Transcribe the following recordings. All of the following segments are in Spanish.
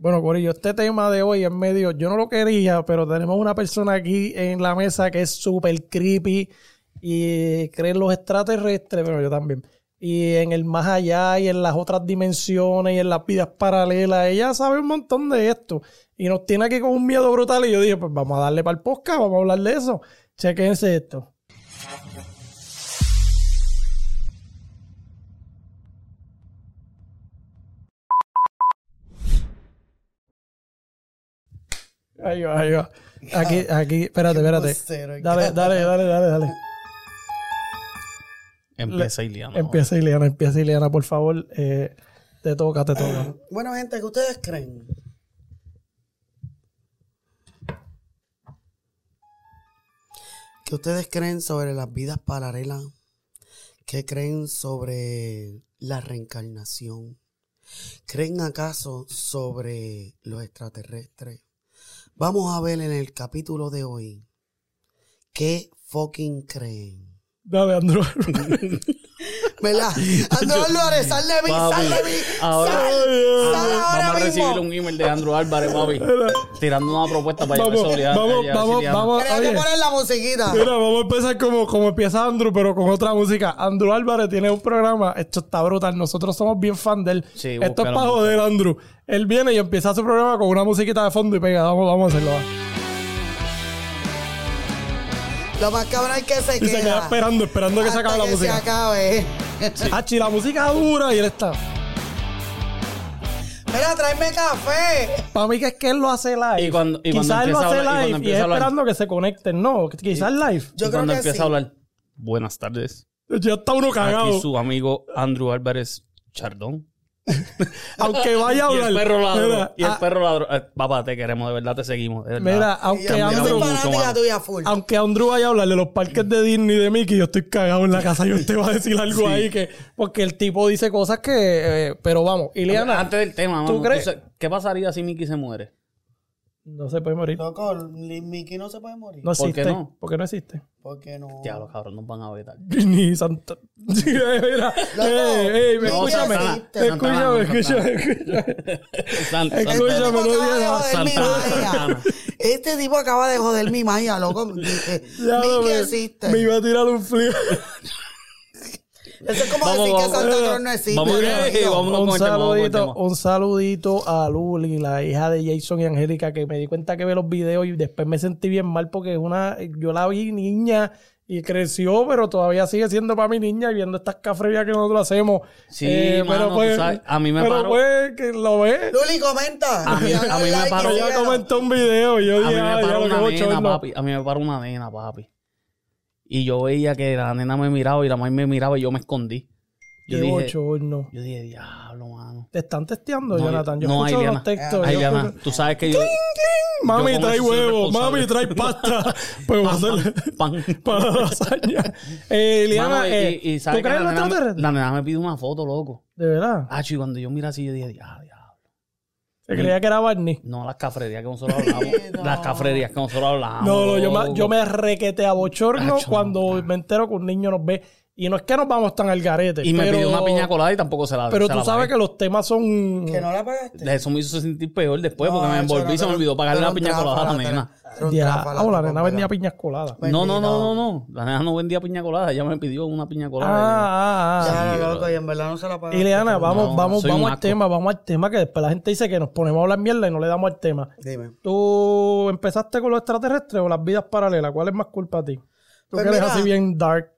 Bueno, Corillo, este tema de hoy es medio, yo no lo quería, pero tenemos una persona aquí en la mesa que es súper creepy y cree en los extraterrestres, pero yo también. Y en el más allá y en las otras dimensiones y en las vidas paralelas. Ella sabe un montón de esto. Y nos tiene aquí con un miedo brutal. Y yo dije, pues vamos a darle para el podcast, vamos a hablar de eso. Chequense esto. Ahí va, ahí va. Aquí, aquí, espérate, espérate. Dale, dale, dale, dale, dale. Empieza Iliana. Empieza Ileana, empieza Ileana, por favor. Eh, te toca, te toca. Bueno, gente, ¿qué ustedes creen? ¿Qué ustedes creen sobre las vidas paralelas? ¿Qué creen sobre la reencarnación? ¿Creen acaso sobre los extraterrestres? Vamos a ver en el capítulo de hoy qué fucking creen. Dale, Andrew. ¿Verdad? Andrés Álvarez, sal de mí, Papi, sal de mí. ahora- sal, sal ahora Vamos a mismo. recibir un email de Andrew Álvarez, papi. tirando una propuesta para Vamos, llevar seguridad. vamos, vamos, vamos. Tienes que Oye, poner la musiquita. mira, vamos a empezar como, como empieza Andrew, pero con otra música. Andrew Álvarez tiene un programa, esto está brutal. Nosotros somos bien fan de él. Sí, esto es búscalo, para joder, Andrew. Él viene y empieza su programa con una musiquita de fondo y pega. Vamos, vamos a hacerlo. va. Lo más cabrón es que se Y queda. se queda esperando, esperando que se hasta acabe la que música. se acabe. Ah, chi, la música dura y él está. Mira, tráeme café. Para mí que es que él lo hace live. Y cuando- y cuando Quizás él lo empieza a hace hablar- y live y, empieza es esperando que se conecten. No, quizás live. Yo y creo cuando que empieza sí. a hablar, buenas tardes. Ya está uno cagado. Aquí su amigo Andrew Álvarez Chardón. Aunque vaya a Y hablar. el perro ladró. Mira, y el ah, perro ladró. Eh, papá, te queremos, de verdad te seguimos. de verdad. Mira, Y aunque Andrew, aunque Andrew vaya a hablar de los parques de Disney y de Mickey, yo estoy cagado en la casa. Yo te voy a decir algo ahí que. Porque el tipo dice cosas que. eh, pero vamos, Ileana. Antes del tema, ¿tú mano, crees? ¿qué pasaría si Mickey se muere? No se puede morir. Loco, Mickey no se puede morir. No ¿Por existe. qué no? Porque no existe. ¿Por qué no? Diablo, cabrón, nos van a vetar. Ni Santa. Mira, ey, ey, escúchame. Escúchame, escúchame, escúchame. Santa- Este Escúchame, tipo no. Santana. Este tipo acaba de joder mi magia, loco. Ya, Mickey existe. Me iba a tirar un flip. Eso es como Vamos, decir vamos, que Santa vamos. Claus no existe. Vamos, eh, vamos. un saludito, un saludito a Luli, la hija de Jason y Angélica, que me di cuenta que ve los videos y después me sentí bien mal porque es una, yo la vi niña y creció, pero todavía sigue siendo para mi niña y viendo estas cafrerías que nosotros hacemos. Eh, Sí, mano, tú sabes, a mí me pero paró- pues, que lo ve. Luli, comenta. A mí- a mí me like paró- Ella comentó un video y yo A mí dije, me paró que una nena, papi. A mí me paró una nena, papi. Y yo veía que la nena me miraba y la mamá me miraba y yo me escondí. Yo Qué dije, bochorno. yo dije, diablo, mano. Te están testeando, No, Jonathan. Yo no, escucho Ailiana. los textos. Ay, yo tú sabes que yo... Mami, yo trae huevo. Mami, trae pasta. Pues vamos a hacerle Pan. para la lasaña. Eh, Liana, Mano, eh, y- y ¿sabes ¿tú crees en los la nena me pide una foto, loco. De verdad. Ah, y cuando yo mira así, yo dije, diablo, diablo. Creía que era Barney. No, las cafrerías que nosotros hablamos. Las cafrerías que nosotros hablamos. No, no, yo me, yo me requete a bochorno cuando me entero que un niño nos ve. Y no es que nos vamos tan al garete. Y me pidió una piña colada y tampoco se la Pero se tú la sabes pagué. que los temas son. Que no la pagaste. Eso me hizo sentir peor después porque me envolví no, y se me olvidó pagarle pero la un piña colada a la nena. Ya, ah, la nena vendía piñas coladas. Pues, No, no, no, no, no. La nena no vendía piña colada. Ella me pidió una piña colada. Ah, ah, ah. Ya, loco, y en verdad no se la pagaste. Y Leana, vamos, No, vamos, vamos al tema, vamos al tema, que después la gente dice que nos ponemos a hablar mierda y no le damos al tema. Dime. ¿Tú empezaste con los extraterrestres o las vidas paralelas? ¿Cuál es más culpa a ti? Tú Pues que eres así bien dark.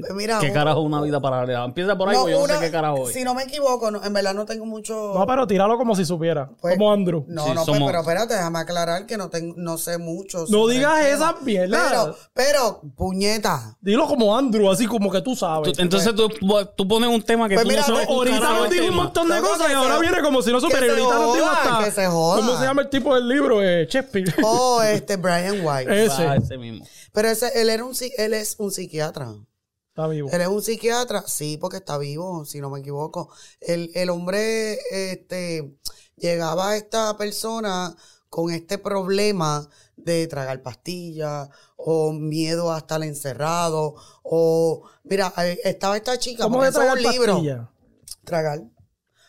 Pues mira, ¿Qué un- carajo es una vida paralela? Empieza por ahí, no, porque yo no sé qué carajo es. Si no me equivoco, no- en verdad no tengo mucho. No, pero tíralo como si supiera. Pues, como Andrew. No, Sí, no, pues, somos- pero espérate, déjame aclarar que no, tengo, no sé mucho. No digas esas mierdas. Pero, pero, puñeta. Dilo como Andrew, así como que tú sabes. Tú- entonces tú, tú pones un tema que Pues tú mira, no sabes. Ahorita nos dijo un montón de cosas y ahora se- viene como si no que supiera. se Ahorita nos dijo hasta. que se joda. ¿Cómo se llama el tipo del libro? Eh, Shakespeare. Oh, este Brian White. Ese. Ah, ese mismo. Pero ese, él, era un, él es un psiquiatra. Está vivo. Él es un psiquiatra, sí, porque está vivo, si no me equivoco. El, el hombre este, llegaba a esta persona con este problema de tragar pastillas o miedo a estar encerrado o mira eh, estaba esta chica ¿Cómo de tragar un libro pastillas? tragar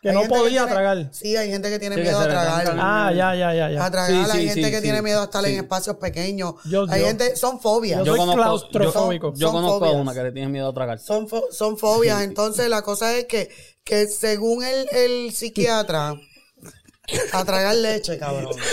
Que Hay no podía tragar. Sí, hay gente que tiene Sí, miedo a tragar. Ah, ya, ya, ya, ya. A tragar, Sí, hay sí, gente sí, que sí. tiene miedo a estar en espacios pequeños. Yo- hay yo- gente, son fobias. Yo Yo soy conozco, yo, claustrofóbico. yo conozco a una que le tiene miedo a tragar. Son, fo- son fobias. Entonces, la cosa es que, que según el, el psiquiatra, a tragar leche, cabrón.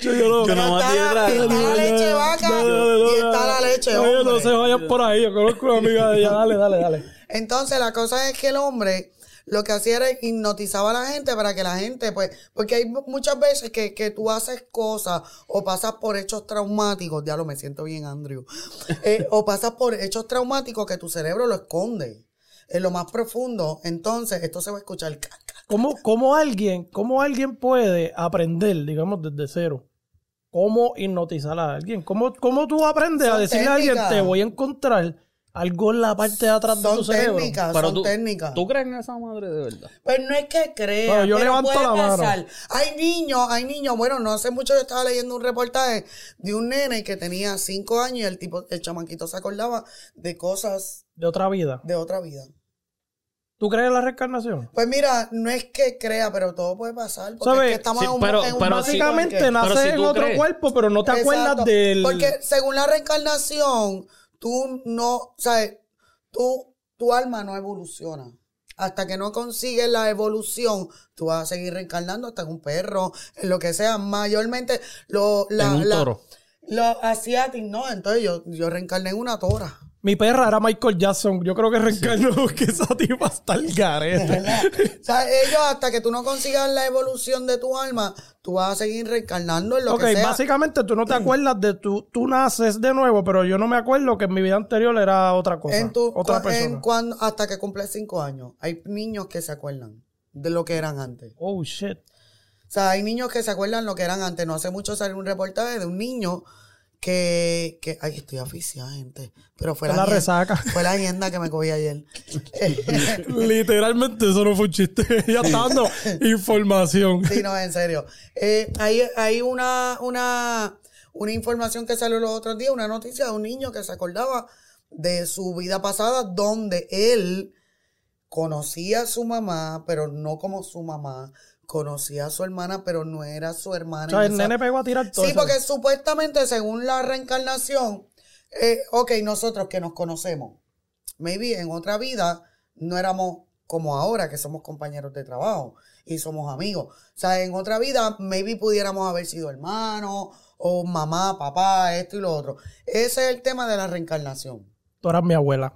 Yo no- Yo nomás está, la, está la leche vaca y está la leche Oye, no hombre. se vayan por ahí. Yo conozco una amiga de ella. Dale, dale, dale. Entonces, la cosa es que el hombre lo que hacía era hipnotizaba a la gente para que la gente, pues, porque hay mu- muchas veces que, que tú haces cosas o pasas por hechos traumáticos, ya lo me siento bien, Andrew, eh, o pasas por hechos traumáticos que tu cerebro lo esconde en lo más profundo. Entonces, esto se va a escuchar. ¿Cómo, cómo alguien, ¿Cómo alguien puede aprender, digamos, desde cero? ¿Cómo hipnotizar a alguien? ¿Cómo, cómo tú aprendes a decirle a alguien, te voy a encontrar algo en la parte de atrás de tu cerebro? técnicas, Pero son tú, técnicas. ¿tú crees en esa madre de verdad? Pues no es que crea, Bueno, yo pero levanto puede la mano. pasar. Hay niños, hay niños, bueno, no hace mucho yo estaba leyendo un reportaje de un nene que tenía cinco años y el tipo, el chamaquito se acordaba de cosas De otra vida. de otra vida. ¿Tú crees en la reencarnación? Pues mira, no es que crea, pero todo puede pasar. Porque ¿Sabe? es que estamos Sí, en un, pero- en un pero Básicamente que- naces Pero si en otro crees. cuerpo, pero no te acuerdas del... Porque según la reencarnación, tú no, sabes, tú, tu alma no evoluciona. Hasta que no consigues la evolución, tú vas a seguir reencarnando hasta en un perro, en lo que sea. Mayormente, lo, la, en un la- toro. los asiáticos, no. Entonces yo, yo reencarné en una tora. Mi perra era Michael Jackson. Yo creo que reencarnó porque esa tipa está el garete. o sea, ellos, hasta que tú no consigas la evolución de tu alma, tú vas a seguir reencarnando en lo que sea. básicamente tú no te acuerdas de tu... Tú naces de nuevo, pero yo no me acuerdo que en mi vida anterior era otra cosa. En tu, otra en persona. cuando, hasta que cumples cinco años. Hay niños que se acuerdan de lo que eran antes. Oh, shit. O sea, hay niños que se acuerdan lo que eran antes. No hace mucho salió un reportaje de un niño que, que ay, estoy aficiada, gente. Pero fue la, resaca. Fue la agenda que me cogí ayer. Literalmente eso no fue un chiste. Ella está dando información. sí, no, en serio. Eh, hay hay una, una, una información que salió los otros días, una noticia de un niño que se acordaba de su vida pasada donde él conocía a su mamá, pero no como su mamá. Conocía a su hermana, pero no era su hermana. O sea, el esa- nene pegó a tirar todo Sí, eso. porque supuestamente según la reencarnación, eh, ok, nosotros que nos conocemos, maybe en otra vida no éramos como ahora, que somos compañeros de trabajo y somos amigos. O sea, en otra vida maybe pudiéramos haber sido hermanos o mamá, papá, esto y lo otro. Ese es el tema de la reencarnación. Tú eras mi abuela.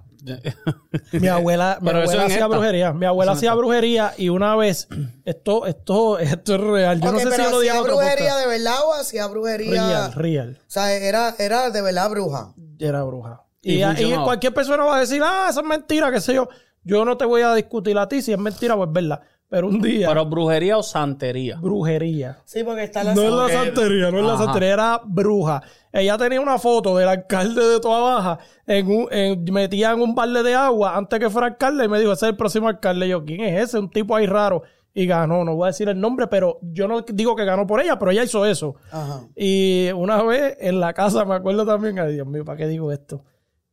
Mi abuela, mi Pero eso abuela hacía esta. brujería. Mi abuela hacía esta. brujería y una vez, esto, esto, esto es real. Yo no sé si yo lo dije hacía brujería de verdad o hacía brujería... Real, real. O sea, era, era de verdad bruja. Era bruja. Y Y, y funcionaba. cualquier persona va a decir, ah, eso es mentira, qué sé yo. Yo no te voy a discutir a ti si es mentira o es verdad. Pero un día, Pero brujería o santería. brujería. Sí, porque está la... No es la santería, no es la santería, era bruja. Ella tenía una foto del alcalde de Toa Baja, en un, en, metía en un balde de agua antes que fuera alcalde y me dijo, ese es el próximo alcalde. Y yo, ¿quién es ese? Un tipo ahí raro. Y ganó, no voy a decir el nombre, pero yo no digo que ganó por ella, pero ella hizo eso. Ajá. Y una vez en la casa, me acuerdo también, ay Dios mío, ¿para qué digo esto?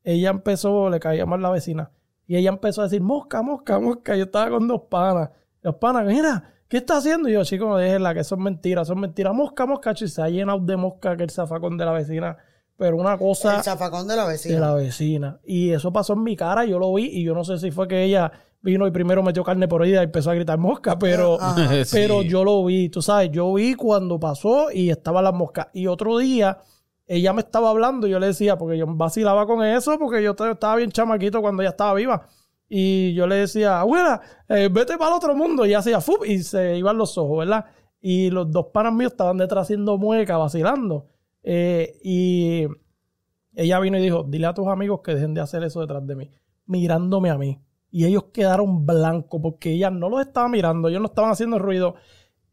Ella empezó, le caía mal la vecina, y ella empezó a decir, mosca, mosca, mosca. Yo estaba con dos panas. Los panas, mira, ¿qué está haciendo? Y yo, chico, déjenla, que son mentiras, son mentiras. Mosca, mosca, chico, se ha llenado de mosca que el zafacón de la vecina. Pero una cosa El zafacón de la vecina. de la vecina. Y eso pasó en mi cara, yo lo vi, y yo no sé si fue que ella vino y primero metió carne por oída y empezó a gritar mosca, pero, Ajá. Sí. pero yo lo vi, tú sabes, yo vi cuando pasó y estaban las moscas. Y otro día, ella me estaba hablando, y yo le decía, porque yo vacilaba con eso, porque yo estaba bien chamaquito cuando ella estaba viva. Y yo le decía, abuela, eh, vete para el otro mundo. Y hacía ¡fup! y se iban los ojos, ¿verdad? Y los dos panas míos estaban detrás haciendo mueca, vacilando. Eh, y ella vino y dijo, dile a tus amigos que dejen de hacer eso detrás de mí, mirándome a mí. Y ellos quedaron blancos porque ella no los estaba mirando, ellos no estaban haciendo ruido.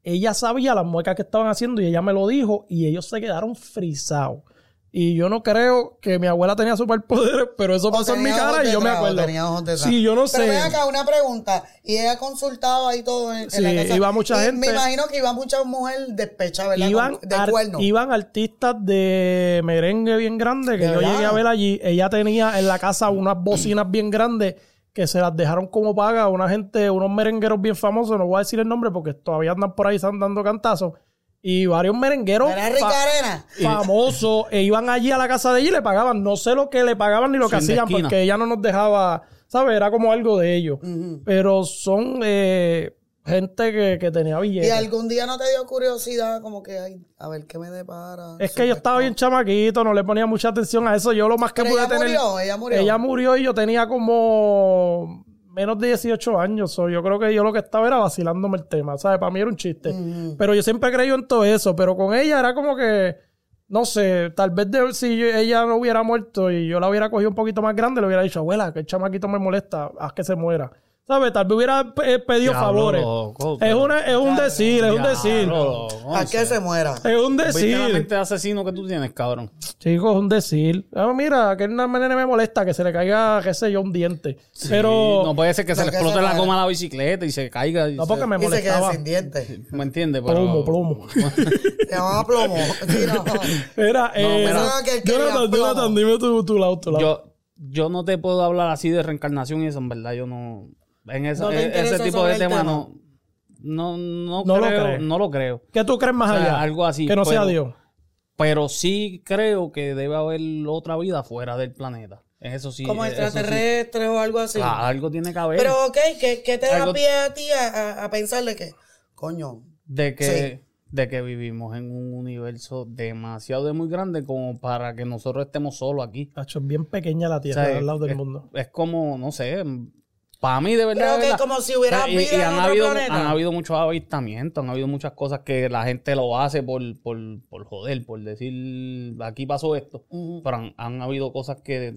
Ella sabía las muecas que estaban haciendo y ella me lo dijo y ellos se quedaron frisados. Y yo no creo que mi abuela tenía superpoderes, pero eso pasó en mi cara y yo me acuerdo. tenía ojos detrás. Sí, yo no Pero sé. ven acá, una pregunta. Y ella consultaba ahí todo en, en Sí, la casa. iba mucha Y gente. Me imagino que iba mucha mujer despecha, ¿verdad? Iban, de ar- iban artistas de merengue bien grandes que ¿De yo verdad? llegué a ver allí. Ella tenía en la casa unas bocinas bien grandes que se las dejaron como paga a una gente, unos merengueros bien famosos, no voy a decir el nombre porque todavía andan por ahí están dando cantazos. Y varios merengueros ¿Era fa- Rica Arena? famosos e iban allí a la casa de ella y le pagaban. No sé lo que le pagaban ni lo que hacían porque ella no nos dejaba, ¿sabes? Era como algo de ellos. Pero son eh, gente que, que tenía ¿Y billetes. algún día no te dio curiosidad como que, ay, a ver qué me depara? Es que yo estaba bien chamaquito, no le ponía mucha atención a eso. Yo lo más que Pero pude ella tener. murió, ella murió. Ella murió y yo tenía como menos de 18 años. So, yo creo que yo lo que estaba era vacilándome el tema. ¿Sabes? Para mí era un chiste. Ujú. Pero yo siempre he creído en todo eso. Pero con ella era como que. No sé, tal vez de- si yo- ella no hubiera muerto y yo la hubiera cogido un poquito más grande, le hubiera dicho, abuela, que el chamaquito me molesta, haz que se muera. ¿Sabes? Tal vez hubiera eh, pedido Diablo, favores. loco, Es, una, es un decir, es un decir. Diablo, ¿A qué se muera? Es un ¿Viste la decir. mente de asesino que tú tienes, cabrón? Chicos, es un decir. Ah, mira, que una nene me molesta que se le caiga, qué sé yo, un diente. Pero. No puede ser que se le que explote se la goma a la bicicleta y se caiga. y No, porque se- me Y se molestaba. sin dientes. ¿Me entiendes? Pero... Plomo, plomo. Se llamaba plomo. Sí, no. Era, eh, mira. Que quería Jonathan. Jonathan, dime tu, tu lado, tu lado. Yo, yo no te puedo hablar así de reencarnación y eso, en verdad, yo no... En esa- ¿No te e- ese tipo de tema, tema? no... No, no, No lo creo, no lo creo. ¿Qué tú crees más O sea, allá? algo así, Que no sea Dios. Pero sí creo que debe haber otra vida fuera del planeta. En Eso sí. Como sí. extraterrestres o algo así. Claro, algo tiene que haber. Pero, ok, ¿qué, qué te da pie a ti a, a- a pensar de que, coño, de que, Sí. de que vivimos en un universo demasiado de muy grande como para que nosotros estemos solos aquí. Tacho, es bien pequeña la O tierra sea, al lado del es, mundo. es como, no sé, para mí de verdad. Creo que verdad. como si hubiera O sea, y- vida y en han otro habido, planeta. han habido muchos avistamientos, han habido muchas cosas que la gente lo hace por, por, por joder, por decir, aquí pasó esto. Pero han, han habido cosas que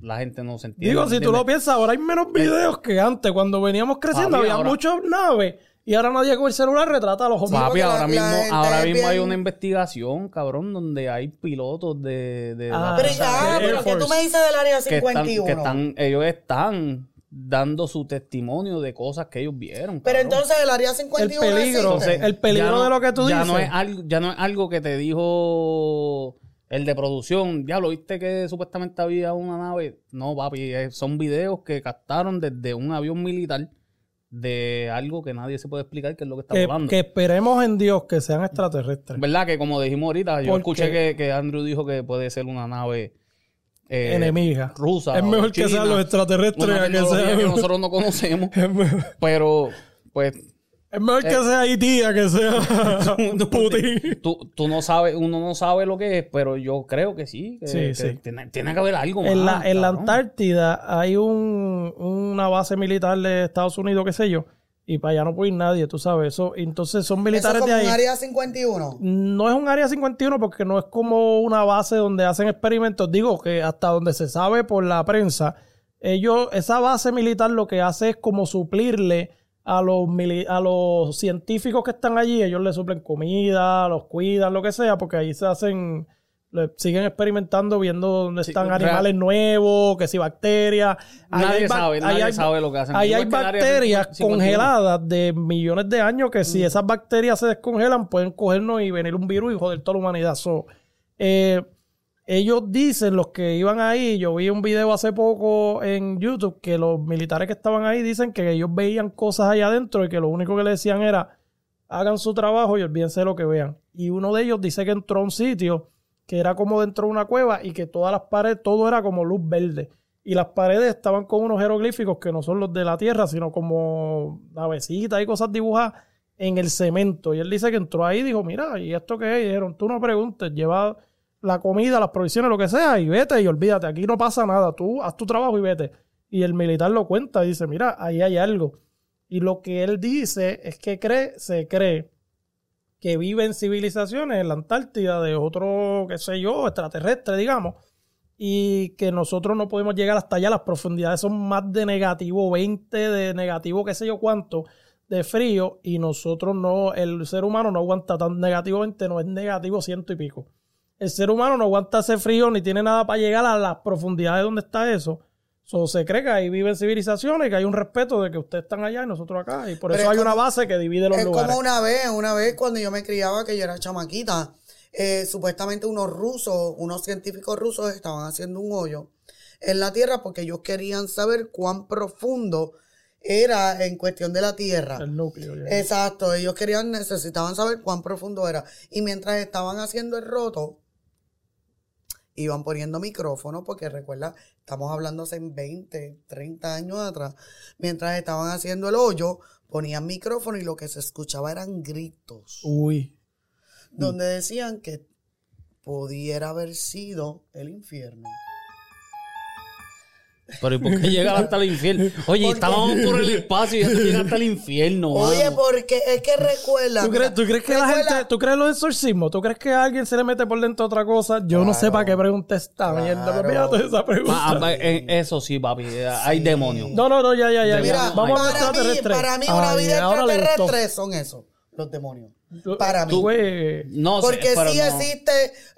la gente no se entiende. Digo, si tú lo piensas, ahora hay menos videos que antes. Cuando veníamos creciendo Papi, había ahora- muchas naves y ahora nadie con el celular retrata a los hombres. Papi, ahora la mismo, ahora mismo hay una investigación, cabrón, donde hay pilotos de, de Ah, la Pero, Air pero ¿qué tú me dices del área que están, 51? que están, ellos están dando su testimonio de cosas que ellos vieron. Pero cabrón. entonces el área el 51 peligro, existe. el peligro ya no- de lo que tú ya dices. No es algo, ya no es algo que te dijo el de producción. Diablo, ¿viste que supuestamente había una nave? No, papi, eh, son videos que captaron desde un avión militar de algo que nadie se puede explicar qué es lo que está que, volando. que esperemos en Dios que sean extraterrestres. ¿Verdad? Que como dijimos ahorita, yo Porque- escuché que, que Andrew dijo que puede ser una nave eh, Enemiga. rusa. Es mejor que sean los extraterrestres que que nosotros no conocemos. Pero, pues, es mejor que sea Haití que sea Putin. tú, tú no sabes, uno no sabe lo que es, pero yo creo que sí. Que, Sí, que sí. Tiene, tiene que haber algo más. En la, en la. Antártida hay un, una base militar de Estados Unidos, qué sé yo, y para allá no puede ir nadie, tú sabes. Eso, entonces son Eso militares como de ahí. un área 51. No es un área 51 porque no es como una base donde hacen experimentos. Digo que hasta donde se sabe por la prensa, ellos, esa base militar lo que hace es como suplirle a los, a los científicos que están allí. Ellos les suplen comida, los cuidan, lo que sea, porque ahí se hacen, le- siguen experimentando, viendo dónde Sí, están real- animales nuevos, que si bacterias. Nadie hay sabe, nadie hay- sabe lo que hacen. Ahí hay bacterias 51. congeladas de millones de años que si esas bacterias se descongelan pueden cogernos y venir un virus y joder toda la humanidad. So, eh, ellos dicen, los que iban ahí, yo vi un video hace poco en YouTube que los militares que estaban ahí dicen que ellos veían cosas allá adentro y que lo único que le decían era hagan su trabajo y olvídense de lo que vean. Y uno de ellos dice que entró a un sitio que era como dentro de una cueva y que todas las paredes, todo era como luz verde. Y las paredes estaban con unos jeroglíficos que no son los de la tierra, sino como navecitas y cosas dibujadas en el cemento. Y él dice que entró ahí y dijo, mira, ¿y esto qué es? Y dijeron, tú no preguntes, lleva la comida, las provisiones, lo que sea, y vete y olvídate, aquí no pasa nada, tú haz tu trabajo y vete. Y el militar lo cuenta y dice, mira, ahí hay algo. Y lo que él dice es que cree, se cree que viven civilizaciones en la Antártida de otro, qué sé yo, extraterrestre, digamos, y que nosotros no podemos llegar hasta allá. Las profundidades son más de negativo 20, de negativo qué sé yo cuánto, de frío, y nosotros no, el ser humano no aguanta tan negativo 20, no es negativo ciento y pico. El ser humano no aguanta ese frío ni tiene nada para llegar a las profundidades donde está eso. So, se cree que ahí viven civilizaciones, que hay un respeto de que ustedes están allá y nosotros acá. Y por Pero eso es hay una base que divide los Es lugares. como una vez, una vez cuando yo me criaba, que yo era chamaquita, eh, supuestamente unos rusos, unos científicos rusos estaban haciendo un hoyo en la tierra porque ellos querían saber cuán profundo era en cuestión de la tierra. El núcleo. ya. Exacto, ellos querían, necesitaban saber cuán profundo era. Y mientras estaban haciendo el roto, iban poniendo micrófono, porque recuerda, estamos hablando hace 20, 30 años atrás. Mientras estaban haciendo el hoyo, ponían micrófono y lo que se escuchaba eran gritos, Uy. donde decían que pudiera haber sido el infierno. Pero ¿y por qué llegar hasta el infierno? Oye, estábamos por el espacio y ya llegar hasta el infierno, Oye, mano. porque es que recuerda. ¿Tú crees, tú crees que la gente, tú crees los exorcismos? ¿Tú crees que a alguien se le mete por dentro otra cosa? Yo no sé para qué pregunté esta mierda. Claro. esa pregunta. ah, en eso sí, papi. eh, Hay demonios. No, no, no, ya, ya, ya. Mira. Vamos a los para mí, extraterrestres. para mí una Ay, vida ahora le gustó. extraterrestre son eso, los demonios. Para mí. Pues, No sé, Porque pero sí no. existe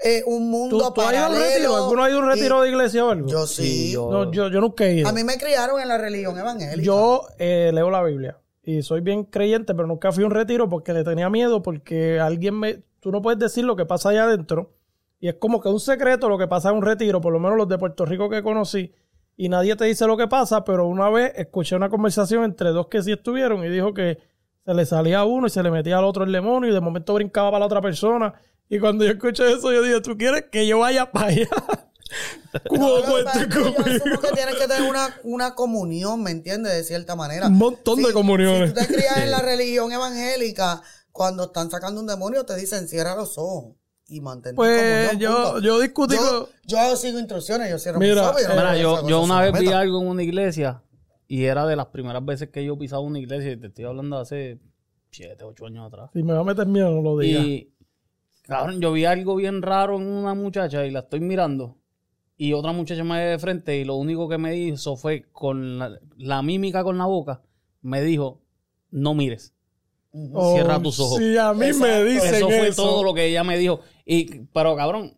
eh, un ¿tú, mundo tú has ido a un retiro? ¿Alguno ha ido a un retiro de iglesia o algo? Yo sí. Sí, yo- No, yo, yo nunca he ido. A mí me criaron en la religión evangélica. Yo eh, leo la Biblia y soy bien creyente, pero nunca fui a un retiro porque le tenía miedo porque alguien me... Tú no puedes decir lo que pasa allá adentro y es como que un secreto lo que pasa en un retiro, por lo menos los de Puerto Rico que conocí y nadie te dice lo que pasa, pero una vez escuché una conversación entre dos que sí estuvieron y dijo que se le salía a uno y se le metía al otro el demonio y de momento brincaba para la otra persona y cuando yo escuché eso yo dije, ¿tú quieres que yo vaya para allá? ¿Cómo No, conmigo? que tienes que tener una, una comunión, ¿me entiendes? De cierta manera. Un montón de comuniones. Si tú te crías en la religión evangélica, cuando están sacando un demonio, te dicen cierra los ojos y mantén tu Pues yo, yo discutí yo, con... yo sigo instrucciones, yo cierro Mira, mis ojos. Mira, yo, yo una vez vi algo en una iglesia y era de las primeras veces que yo pisaba una iglesia y te estoy hablando de hace 7, 8 años atrás. Si me va a meter miedo, no lo diga. Y, cabrón, yo vi algo bien raro en una muchacha y la estoy mirando. Y otra muchacha me ve de frente y lo único que me hizo fue con la, la mímica con la boca, me dijo, no mires. Ujú. cierra tus ojos. Sí, a mí me dicen Eso eso. fue todo lo que ella me dijo. Y, pero cabrón,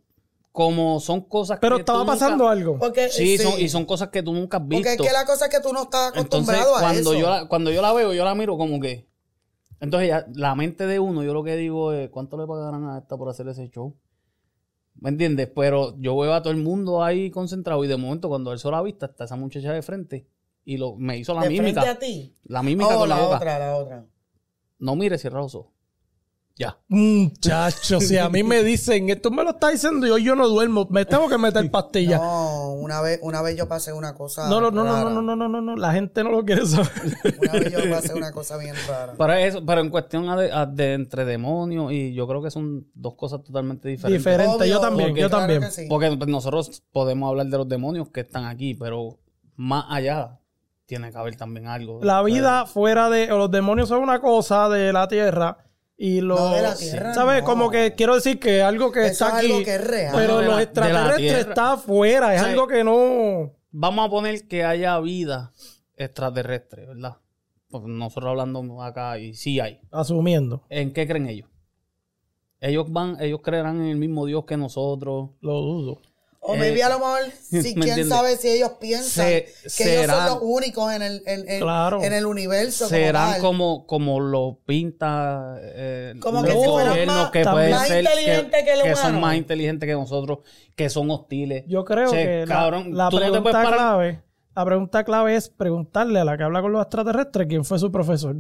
como son cosas Pero que estaba tú nunca- pasando algo. Porque, Sí, sí, son- y son cosas que tú nunca has visto. Porque es que la cosa es que tú no estás Entonces, acostumbrado a cuando eso. yo, la, cuando yo la veo, yo la miro como que. Entonces, ya, la mente de uno, yo lo que digo es: ¿cuánto le pagarán a esta por hacer ese show? ¿Me entiendes? Pero yo veo a todo el mundo ahí concentrado y de momento, cuando él se la vista, está esa muchacha de frente y lo, me hizo la de mímica. frente a ti. La mímica Oh, con la, la boca. otra, la otra. No mires, cierra los ojos. Ya. Muchacho, si a mí me dicen, esto me lo está diciendo y hoy yo no duermo, me tengo que meter pastillas. No, una vez, una vez yo pasé una cosa. No, no, no, no, rara. no, no, no, no, no, la gente no lo quiere saber. Una vez yo pasé una cosa bien rara. Pero, eso, pero en cuestión a de, a de entre demonios y yo creo que son dos cosas totalmente diferentes. Diferente, yo también, porque- yo claro también. que sí. Porque nosotros podemos hablar de los demonios que están aquí, pero más allá tiene que haber también algo. La vida fuera de, o los demonios son una cosa de la tierra y los, No, de la tierra, ¿sabes? no. Como que quiero decir que algo que Eso está es aquí, algo que es real. pero No, los extraterrestres está afuera, es O sea, algo que no... Vamos a poner que haya vida extraterrestre, ¿verdad? Porque nosotros hablando acá y sí hay. Asumiendo, ¿En qué creen ellos? Ellos van, ellos creerán en el mismo Dios que nosotros. lo dudo. O Eh, a lo mejor, si ¿me quién sabe si ellos piensan Se- que ellos son los únicos en el, en, en- Claro. en el universo. como Serán tal. como, como lo pinta eh, Como los que si fueran gobiernos más- que pueden más ser inteligentes que el que son humano. más inteligentes que nosotros, que son hostiles. Yo creo que la- cabrón, pregunta clave, la pregunta clave es preguntarle a la que habla con los extraterrestres quién fue su profesor.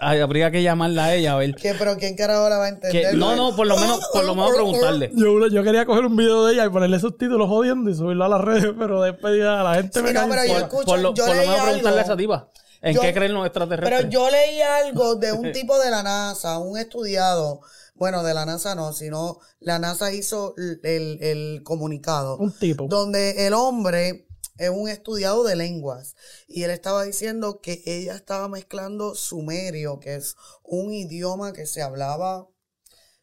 Habría que llamarla a ella a ver. ¿Qué, pero ¿quién carajo la va a entender? Que- no, no, por lo menos, por lo menos preguntarle. Yo, yo quería coger un video de ella y ponerle subtítulos jodiendo y subirlo a las redes, pero después ya la gente Sí, me no, pero yo encima. escucho- por lo, yo por lo leí menos preguntarle a esa diva. ¿En Yo- qué creen los extraterrestres? Pero yo leí algo de un tipo de la NASA, un estudiado, bueno, de la NASA no, sino la NASA hizo el, el- el comunicado, Un tipo. donde el hombre es un estudiado de lenguas y él estaba diciendo que ella estaba mezclando sumerio, que es un idioma que se hablaba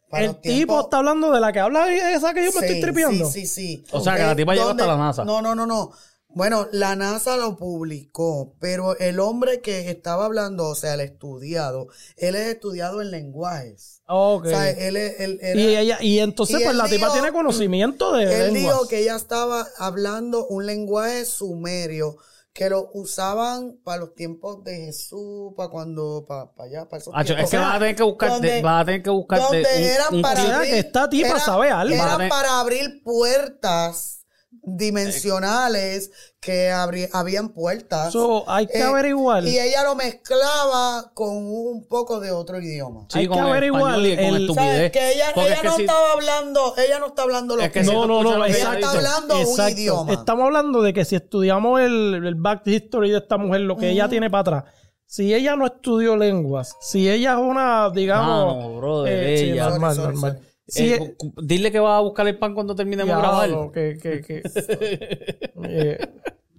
para El tipo está hablando de la que habla esa que yo me estoy tripeando. Sí, sí, sí. O sea, que la tipa llegó hasta la NASA. No, no, no, no. Bueno, la NASA lo publicó, pero el hombre que estaba hablando, o sea, el estudiado, él es estudiado en lenguajes. Ok. O sea, él es... él- él- y, ella, y entonces, y pues la tipa dijo- tiene conocimiento de él lenguas. dijo que ella estaba hablando un lenguaje sumerio que lo usaban para los tiempos de Jesús, para cuando, para, para allá, para esos Acho, es tiempos. que vas a tener que buscarte, donde- vas a tener que buscarte donde un- eran un para O abrir, que esta tipa era- sabe algo. era Vale. para abrir puertas dimensionales que habían puertas. So, hay que Eh, averiguar. Y ella lo mezclaba con un poco de otro idioma. Sí, Hay con que el averiguar y con el- estupidez. ¿Sabes? Que ella, Porque ella es que no si- estaba hablando, ella no está hablando lo Es que, que no, no, no, ella Está hablando un idioma. Estamos hablando de que si estudiamos el, el back history de esta mujer, lo que ella tiene para atrás, si ella no estudió lenguas, si ella es una, digamos. Ah, no, brother, eh, ella. normal, Sorry, sorry, normal. sorry. Si Eh, cu- dile que va a buscar el pan cuando terminemos de grabar. Que, que, que. Eh,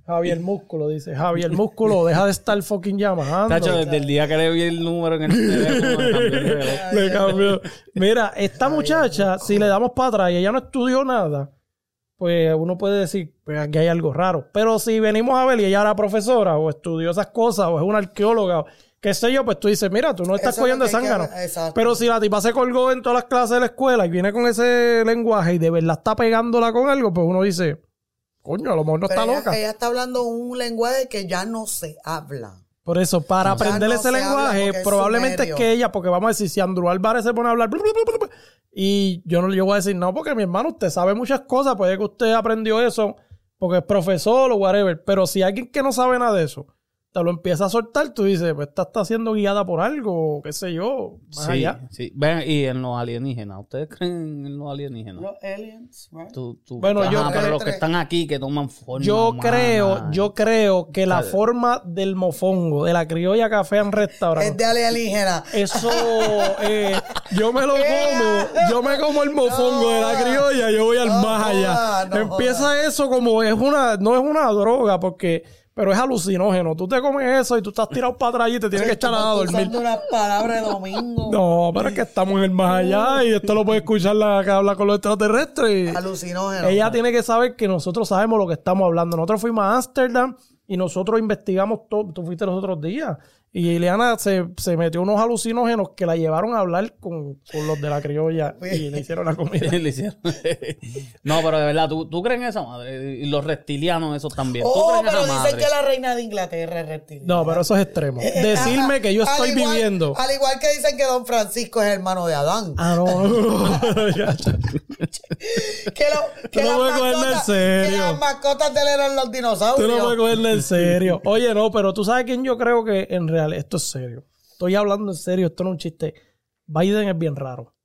Javier Músculo dice, Javier Músculo, deja de estar fucking llamando. Tacho, desde el día que le vi el número en el teléfono. Le cambió. Mira, esta muchacha, si le damos para atrás y ella no estudió nada, pues uno puede decir, pues aquí hay algo raro. Pero si venimos a ver y ella era profesora o estudió esas cosas o es una arqueóloga, o qué sé yo, pues tú dices, mira, tú no estás Eso cogiendo que que zángano. exacto. Pero si la tipa se colgó en todas las clases de la escuela y viene con ese lenguaje y de verdad está pegándola con algo, pues uno dice, coño, a lo mejor no Pero está ella, loca. ella está hablando un lenguaje que ya no se habla. Por eso, para Ya aprender no ese lenguaje, es probablemente es que ella, porque vamos a decir, si Andrew Álvarez se pone a hablar, y yo no le voy a decir, no, porque mi hermano, usted sabe muchas cosas, puede que usted aprendió eso porque es profesor o whatever, pero si alguien que no sabe nada de eso, te lo empieza a soltar, tú dices, pues esta está siendo guiada por algo, qué sé yo, más Sí, allá. sí. Ven, y en los alienígenas. ¿Ustedes creen en los alienígenas? Los aliens, right? Tú- tú- Bueno, Ajá, yo pero creo- los que están aquí, que toman forma Yo humana. creo, yo creo que la forma del mofongo, de la criolla café en restaurante, Es de alienígena. Eso, eh, yo me lo como, yo me como el mofongo de la criolla, yo voy al No más allá. no Empieza eso como es una, no es una droga, porque, pero es alucinógeno. Tú te comes eso y tú estás tirado para atrás y te tienes que echar a dormir. usando una palabra de domingo. No, pero es que estamos en el más allá y esto lo puede escuchar la que habla con los extraterrestres. Alucinógeno. ella tiene que saber que nosotros sabemos lo que estamos hablando. Nosotros fuimos a Ámsterdam y nosotros investigamos todo. Tú fuiste los otros días. Y Ileana se, se metió unos alucinógenos que la llevaron a hablar con, con los de la criolla y le hicieron la comida. Le hicieron. no, pero de verdad, ¿tú, tú crees en esa madre? Y los reptilianos, esos también. ¿Tú Oh, crees pero esa dicen madre? que la reina de Inglaterra es reptiliana. No, pero eso es extremo. Eh, Decirme ajá. que yo Al estoy igual- viviendo. Al igual que dicen que Don Francisco es hermano de Adán. Ah, no. Que, lo, que, Tú no las en mascotas, serio. que las mascotas de él eran los Tú dinosaurios. no puedes cogerle en serio. Oye, no, pero tú sabes quién yo creo que en real, esto es serio. Estoy hablando en serio, esto no es un chiste. Biden es bien raro.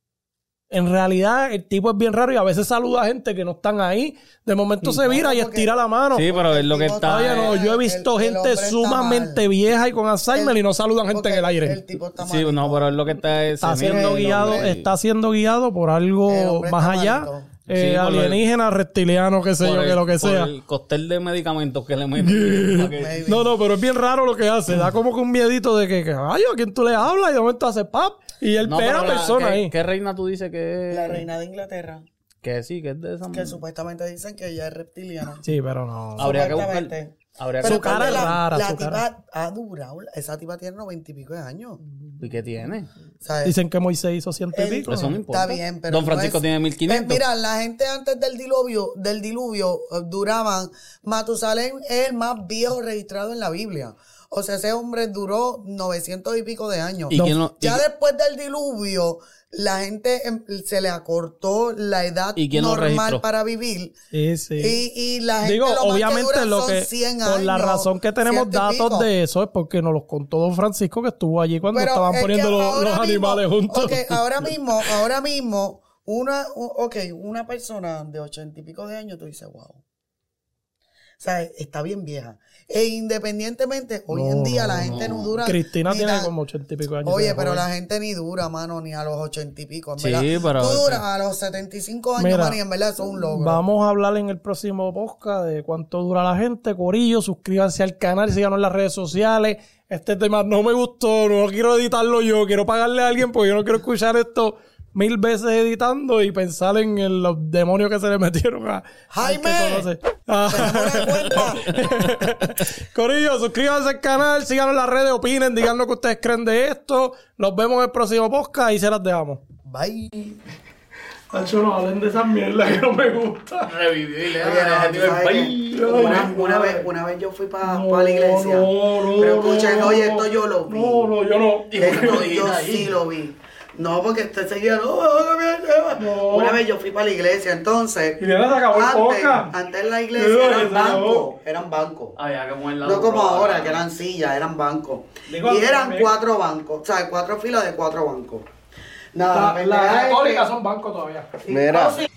En realidad, el tipo es bien raro y a veces saluda a gente que no están ahí. De momento se vira y estira la mano. Sí, pero es lo que está. Oye, no, yo he visto el gente sumamente vieja y con Alzheimer El- y no saludan gente en el aire. El tipo está Sí, no, pero es lo que está. está siendo guiado, está siendo guiado por algo más allá. malito. Eh, Sí, alienígena, reptiliano, qué sé yo, el- que lo que por sea. el cóctel de medicamentos que le meten. que-. No, no, pero es bien raro lo que hace. Da como que un miedito de que, que ay, ¿a quién tú le hablas? Y de momento hace pap. Y él No, pega pero a la- persona ¿qué, ahí. ¿Qué reina tú dices que es? La reina de Inglaterra. Que sí, que es de esa Que supuestamente dicen que ella es reptiliana. Sí, pero no. Habría que buscar. Supuestamente. Habría Pero que Su cara es la, rara, La su tipa cara. ha durado. Esa tipa tiene noventa y pico de años. ¿Y qué tiene? ¿sabes? Dicen que Moisés hizo ciento y pico. Eso no importa. Está bien, pero Don no Francisco es- tiene 1500. Pues mira, la gente antes del diluvio, del diluvio eh, duraban. Matusalén es el más viejo registrado en la Biblia. O sea, ese hombre duró 900 y pico de años. ¿Y quién lo- y ya después del diluvio, la gente em, se le acortó la edad ¿Y quién lo normal para vivir. Sí, sí. Y, y la gente Digo, lo más que obviamente dura lo son que 100 por la razón que tenemos datos pico. de eso es porque nos los contó Don Francisco que estuvo allí cuando Pero estaban es poniendo que los, mismo- animales juntos. ok, ahora mismo, ahora mismo, una, u- ok, una persona de ochenta y pico de años, tú dices, wow. O sea, está bien vieja. E independientemente, hoy en No, día la no, gente no, no. dura. Cristina tiene como ochenta y pico años. Oye, pero joven. la gente ni dura, mano, ni a los ochenta y pico. En Sí, verdad. pero- Tú duras a los setenta y cinco años, Mira, man, y en verdad eso es un logro. Vamos a hablar en el próximo podcast de cuánto dura la gente. Corillo, suscríbanse al canal, síganos en las redes sociales. Este tema no me gustó, no quiero editarlo yo, quiero pagarle a alguien porque yo no quiero escuchar esto mil veces editando y pensar en el- los demonios que se le metieron a Jaime, que. Ah. Corillo, suscríbanse al canal, síganos en las redes, opinen, díganos qué ustedes creen de esto. Nos vemos en el próximo podcast y se las dejamos. Bye. Nacho, no hablen de esas mierdas que no me gusta. Oye, no, sabes que una, una vez, una vez yo fui para la iglesia. no, no, pero escuchen, no, oye, esto yo lo vi. No, no, yo no. Esto yo sí lo vi. No, porque usted seguía, no, no, no, No. Una vez yo fui para la iglesia, entonces. Y luego se acabó el antes, podcast. antes en la iglesia eran bancos, eran bancos. Ay, ya el No como ahora, que eran sillas, eran bancos. Digo, y eran también. cuatro bancos, o sea, cuatro filas de cuatro bancos. Nada, La- la católicas que- son bancos todavía. Mira. Oh, sí.